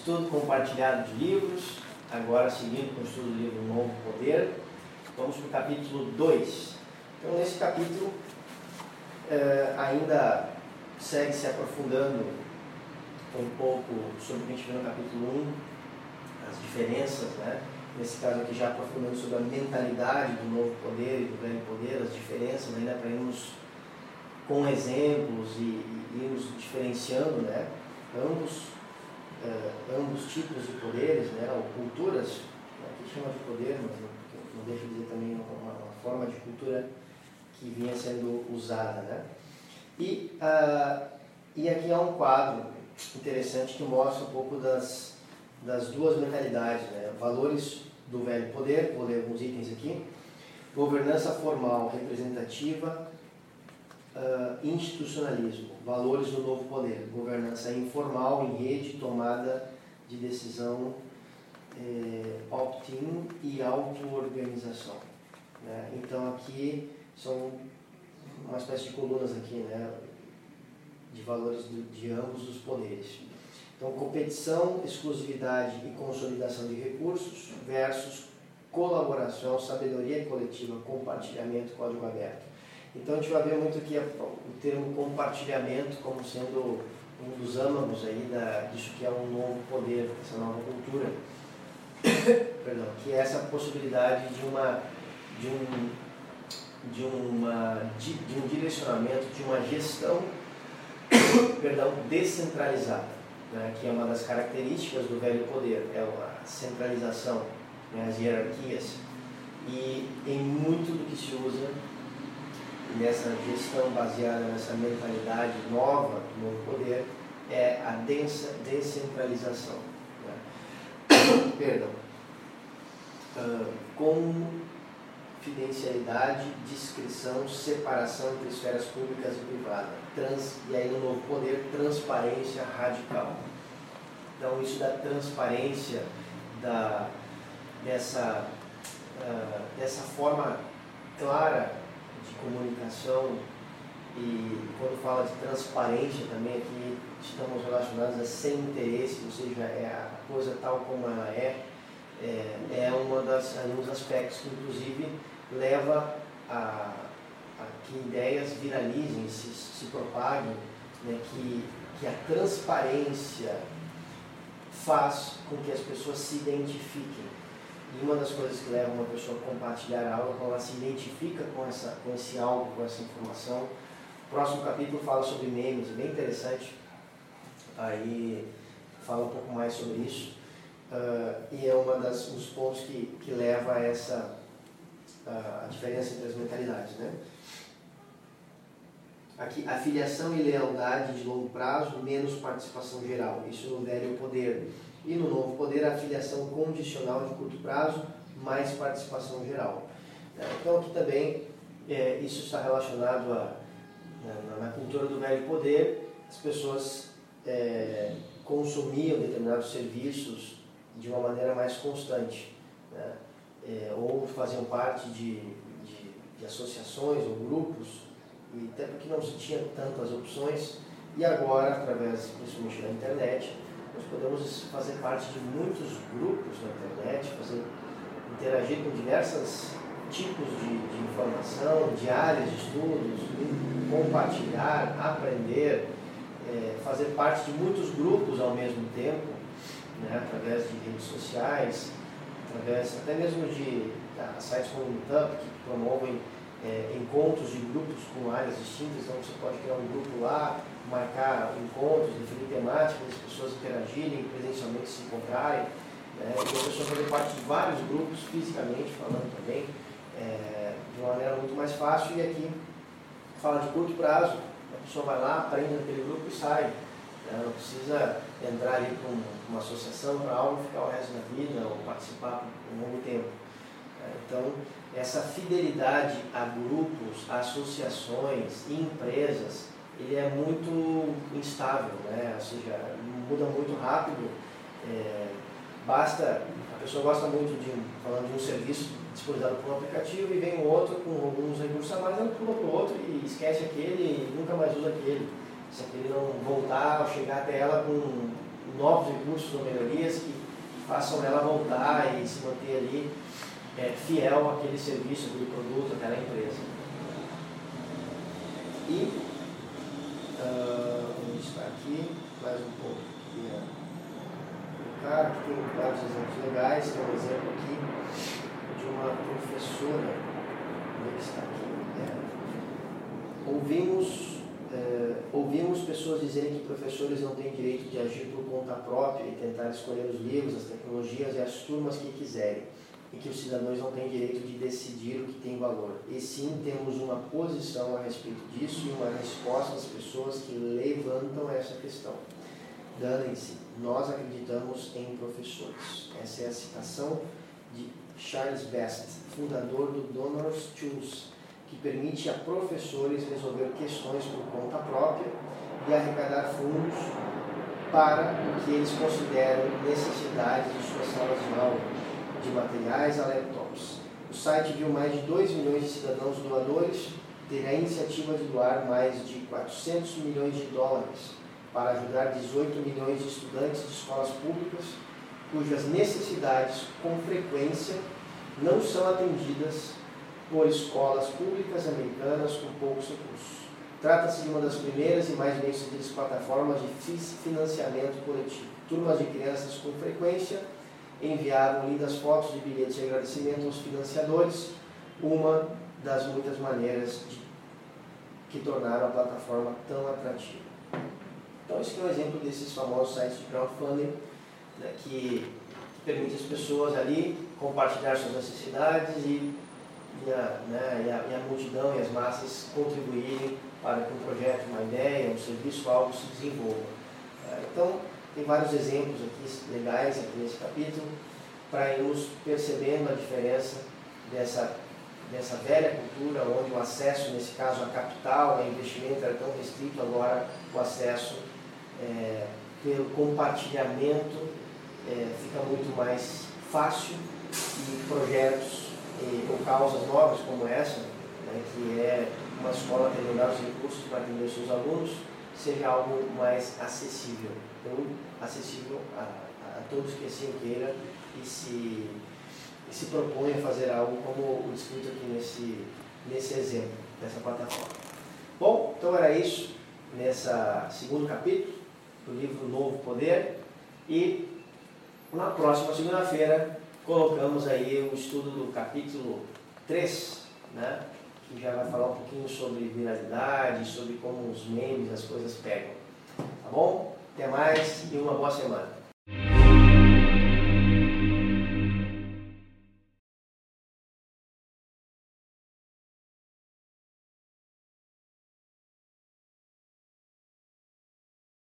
estudo compartilhado de livros, agora seguindo com o estudo do livro Novo Poder. Vamos para o capítulo 2. Então, nesse capítulo, eh, ainda segue se aprofundando um pouco sobre o que a gente viu no capítulo 1, as diferenças, né? nesse caso aqui já aprofundando sobre a mentalidade do novo poder e do velho poder, as diferenças, ainda para irmos com exemplos e, e irmos diferenciando né? ambos, uh, ambos tipos de poderes, né? ou culturas, né? que chama de poder, mas não, deixa de dizer também uma, uma, forma de cultura que vinha sendo usada. Né? E, uh, e aqui há um quadro interessante que mostra um pouco das, das duas mentalidades, né? valores do velho poder, vou ler alguns itens aqui, governança formal representativa, uh, institucionalismo, valores do novo poder, governança informal em rede, tomada de decisão, eh, opt-in e auto-organização. Né? Então aqui são uma espécie de colunas aqui, né? de valores de ambos os poderes. Então, competição, exclusividade e consolidação de recursos versus colaboração, sabedoria coletiva, compartilhamento, código aberto. Então, a gente vai ver muito aqui o termo compartilhamento como sendo um dos âmagos aí da, disso que é um novo poder, essa nova cultura. Perdão, que é essa possibilidade de uma de um de uma de, de um direcionamento, de uma gestão, perdão, descentralizada né, que é uma das características do velho poder, é a centralização, né, as hierarquias. E em muito do que se usa nessa gestão baseada nessa mentalidade nova do novo poder é a densa descentralização. Né? Perdão. Uh, confidencialidade, discrição, separação entre esferas públicas e privadas. Trans, e aí no novo poder, transparência radical. Então isso da transparência, da, dessa, uh, dessa forma clara de comunicação e quando fala de transparência também aqui estamos relacionados a sem interesse, ou seja, é a coisa tal como ela é, é, é uma das, um dos aspectos que inclusive leva a, a que ideias viralizem, se, se propaguem, né, que, que a transparência faz com que as pessoas se identifiquem. E uma das coisas que leva uma pessoa a compartilhar algo é quando ela se identifica com, essa, com esse algo, com essa informação. O próximo capítulo fala sobre memes, é bem interessante. Aí fala um pouco mais sobre isso. Uh, e é um dos pontos que, que leva a essa a diferença entre as mentalidades. Né? Aqui, afiliação e lealdade de longo prazo, menos participação geral. Isso no velho poder. E no novo poder, afiliação condicional de curto prazo, mais participação geral. Né? Então, aqui também, é, isso está relacionado a, na, na, cultura do velho poder, as pessoas é, consumiam determinados serviços de uma maneira mais constante. Né? é, ou faziam parte de, de, de, associações ou grupos, e até porque não se tinha tantas opções, e agora, através principalmente da internet, nós podemos fazer parte de muitos grupos na internet, fazer, interagir com diversos tipos de, de informação, de áreas de estudos, compartilhar, aprender, é, fazer parte de muitos grupos ao mesmo tempo, né, através de redes sociais, através até mesmo de tá, sites como o Meetup, que promovem é, encontros de grupos com áreas distintas, então você pode criar um grupo lá, marcar encontros, definir temáticas, as pessoas interagirem, presencialmente se encontrarem, né, e a pessoa fazer parte de vários grupos, fisicamente falando também, é, de uma maneira muito mais fácil, e aqui fala de curto prazo, a pessoa vai lá, aprende naquele grupo e sai. Né? Não precisa entrar ali com uma associação para algo ficar o resto da vida ou participar por um longo tempo. Então, essa fidelidade a grupos, associações e empresas, ele é muito instável, né? ou seja, muda muito rápido. É, basta, a pessoa gosta muito de, falando de um serviço disponibilizado por um aplicativo e vem um outro com alguns recursos a mais, ela pula para o outro e esquece aquele e nunca mais usa aquele se aquele não voltar ao chegar até ela com novos recursos ou melhorias que façam ela voltar e se manter ali é, fiel àquele serviço, àquele produto, àquela empresa. E, uh, vamos está aqui, mais um pouco. Aqui, aqui tem vários exemplos legais, tem um exemplo aqui de uma professora, é está aqui? É. Ouvimos é, ouvimos pessoas dizerem que professores não têm direito de agir por conta própria e tentar escolher os livros, as tecnologias e as turmas que quiserem, e que os cidadãos não têm direito de decidir o que tem valor. E sim, temos uma posição a respeito disso e uma resposta às pessoas que levantam essa questão. Danem-se, nós acreditamos em professores. Essa é a citação de Charles Best, fundador do Donors Choose que permite a professores resolver questões por conta própria e arrecadar fundos para o que eles consideram necessidades de suas salas de aula, de materiais a laptops. O site viu mais de 2 milhões de cidadãos doadores ter a iniciativa de doar mais de 400 milhões de dólares para ajudar 18 milhões de estudantes de escolas públicas cujas necessidades, com frequência, não são atendidas por escolas públicas americanas com poucos recursos. Trata-se de uma das primeiras e mais bem-sucedidas plataformas de financiamento coletivo. Turmas de crianças com frequência enviavam lindas fotos de bilhetes de agradecimento aos financiadores, uma das muitas maneiras de, que tornaram a plataforma tão atrativa. Então, esse é um exemplo desses famosos sites de crowdfunding né, que permite as pessoas ali compartilhar suas necessidades e e a, né, e, a, e a multidão e as massas contribuírem para que um projeto, uma ideia, um serviço, algo se desenvolva. É, então, tem vários exemplos aqui legais aqui nesse capítulo para irmos percebendo a diferença dessa, dessa velha cultura onde o acesso, nesse caso a capital, a investimento era tão restrito, agora o acesso é, pelo compartilhamento é, fica muito mais fácil e projetos ou causas novas como essa, né, que é uma escola ter melhores recursos para atender os seus alunos, seja algo mais acessível. Então, acessível a, a todos que assim queiram e se, e se propõem a fazer algo como o descrito aqui nesse, nesse exemplo, dessa plataforma. Bom, então era isso nessa segundo capítulo do livro Novo Poder e na próxima segunda-feira colocamos aí o estudo do capítulo 3, né? Que já vai falar um pouquinho sobre viralidade, sobre como os memes, as coisas pegam. Tá bom? Até mais e uma boa semana.